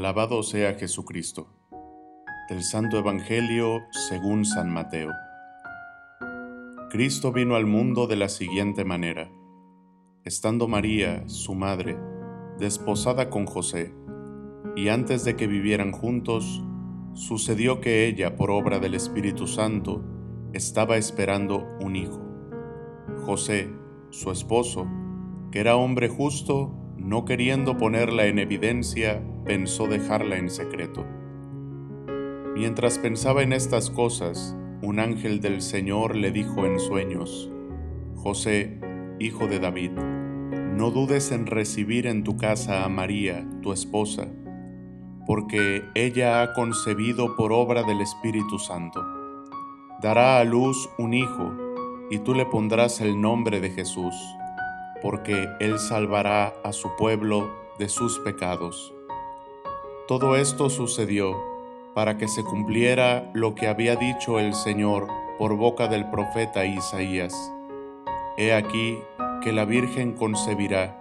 Alabado sea Jesucristo. Del Santo Evangelio según San Mateo. Cristo vino al mundo de la siguiente manera. Estando María, su madre, desposada con José, y antes de que vivieran juntos, sucedió que ella, por obra del Espíritu Santo, estaba esperando un hijo. José, su esposo, que era hombre justo, no queriendo ponerla en evidencia, pensó dejarla en secreto. Mientras pensaba en estas cosas, un ángel del Señor le dijo en sueños, José, hijo de David, no dudes en recibir en tu casa a María, tu esposa, porque ella ha concebido por obra del Espíritu Santo. Dará a luz un hijo, y tú le pondrás el nombre de Jesús porque Él salvará a su pueblo de sus pecados. Todo esto sucedió para que se cumpliera lo que había dicho el Señor por boca del profeta Isaías. He aquí que la Virgen concebirá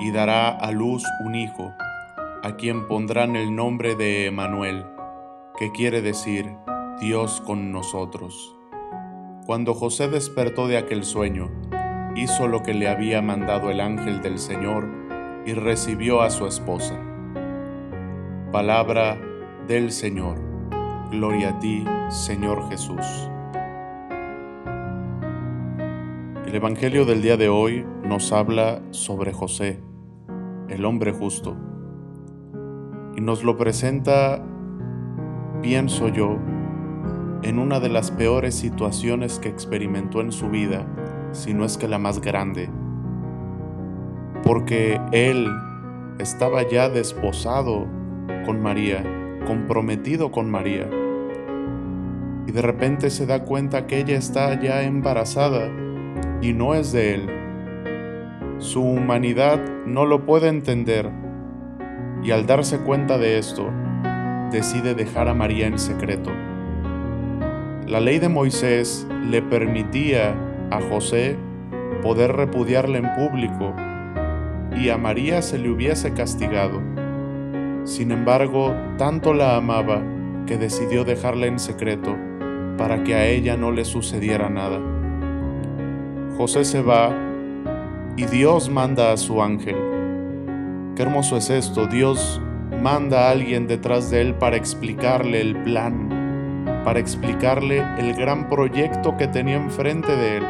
y dará a luz un hijo, a quien pondrán el nombre de Emanuel, que quiere decir Dios con nosotros. Cuando José despertó de aquel sueño, hizo lo que le había mandado el ángel del Señor y recibió a su esposa. Palabra del Señor. Gloria a ti, Señor Jesús. El Evangelio del día de hoy nos habla sobre José, el hombre justo, y nos lo presenta, pienso yo, en una de las peores situaciones que experimentó en su vida si no es que la más grande, porque él estaba ya desposado con María, comprometido con María, y de repente se da cuenta que ella está ya embarazada y no es de él. Su humanidad no lo puede entender y al darse cuenta de esto, decide dejar a María en secreto. La ley de Moisés le permitía a José poder repudiarle en público y a María se le hubiese castigado. Sin embargo, tanto la amaba que decidió dejarla en secreto para que a ella no le sucediera nada. José se va y Dios manda a su ángel. Qué hermoso es esto, Dios manda a alguien detrás de él para explicarle el plan para explicarle el gran proyecto que tenía enfrente de él.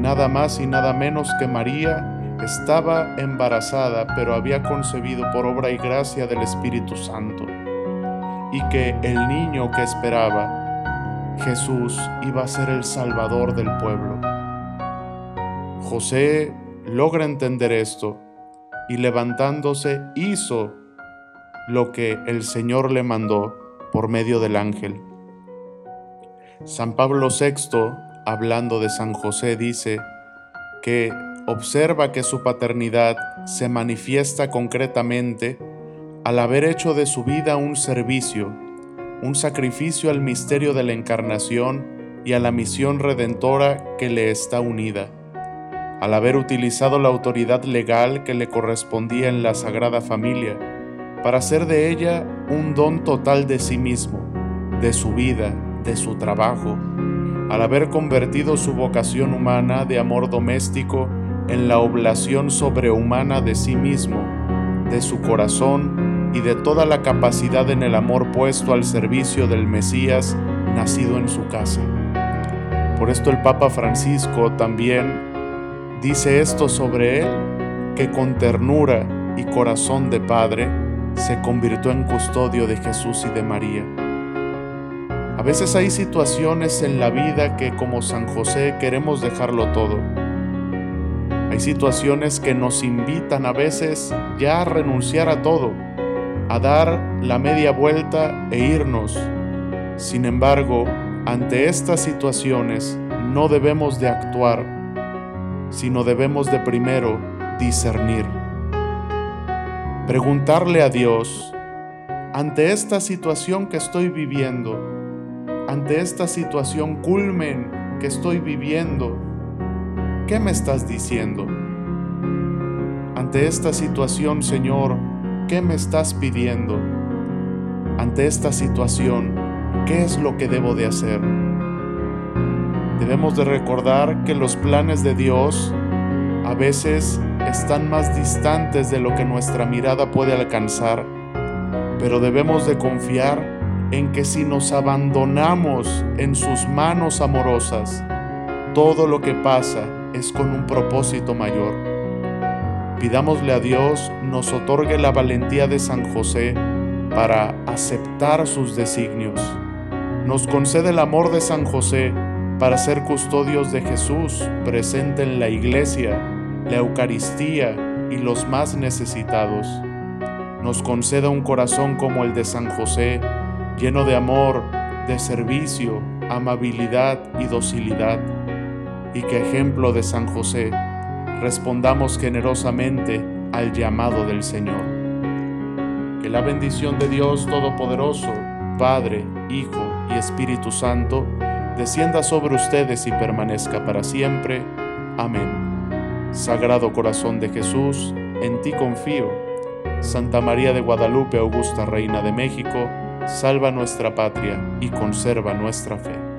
Nada más y nada menos que María estaba embarazada, pero había concebido por obra y gracia del Espíritu Santo, y que el niño que esperaba, Jesús, iba a ser el Salvador del pueblo. José logra entender esto y levantándose hizo lo que el Señor le mandó por medio del ángel. San Pablo VI, hablando de San José, dice que observa que su paternidad se manifiesta concretamente al haber hecho de su vida un servicio, un sacrificio al misterio de la encarnación y a la misión redentora que le está unida, al haber utilizado la autoridad legal que le correspondía en la Sagrada Familia para hacer de ella un don total de sí mismo, de su vida, de su trabajo, al haber convertido su vocación humana de amor doméstico en la oblación sobrehumana de sí mismo, de su corazón y de toda la capacidad en el amor puesto al servicio del Mesías nacido en su casa. Por esto el Papa Francisco también dice esto sobre él, que con ternura y corazón de Padre se convirtió en custodio de Jesús y de María a veces hay situaciones en la vida que como San José queremos dejarlo todo. Hay situaciones que nos invitan a veces ya a renunciar a todo, a dar la media vuelta e irnos. Sin embargo, ante estas situaciones no debemos de actuar, sino debemos de primero discernir. Preguntarle a Dios, ante esta situación que estoy viviendo, ante esta situación culmen que estoy viviendo, ¿qué me estás diciendo? Ante esta situación, Señor, ¿qué me estás pidiendo? Ante esta situación, ¿qué es lo que debo de hacer? Debemos de recordar que los planes de Dios a veces están más distantes de lo que nuestra mirada puede alcanzar, pero debemos de confiar en que si nos abandonamos en sus manos amorosas, todo lo que pasa es con un propósito mayor. Pidámosle a Dios nos otorgue la valentía de San José para aceptar sus designios. Nos concede el amor de San José para ser custodios de Jesús presente en la iglesia, la Eucaristía y los más necesitados. Nos conceda un corazón como el de San José, lleno de amor, de servicio, amabilidad y docilidad y que ejemplo de San José, respondamos generosamente al llamado del Señor. Que la bendición de Dios Todopoderoso, Padre, Hijo y Espíritu Santo, descienda sobre ustedes y permanezca para siempre. Amén. Sagrado Corazón de Jesús, en ti confío. Santa María de Guadalupe, Augusta Reina de México, salva nuestra patria y conserva nuestra fe.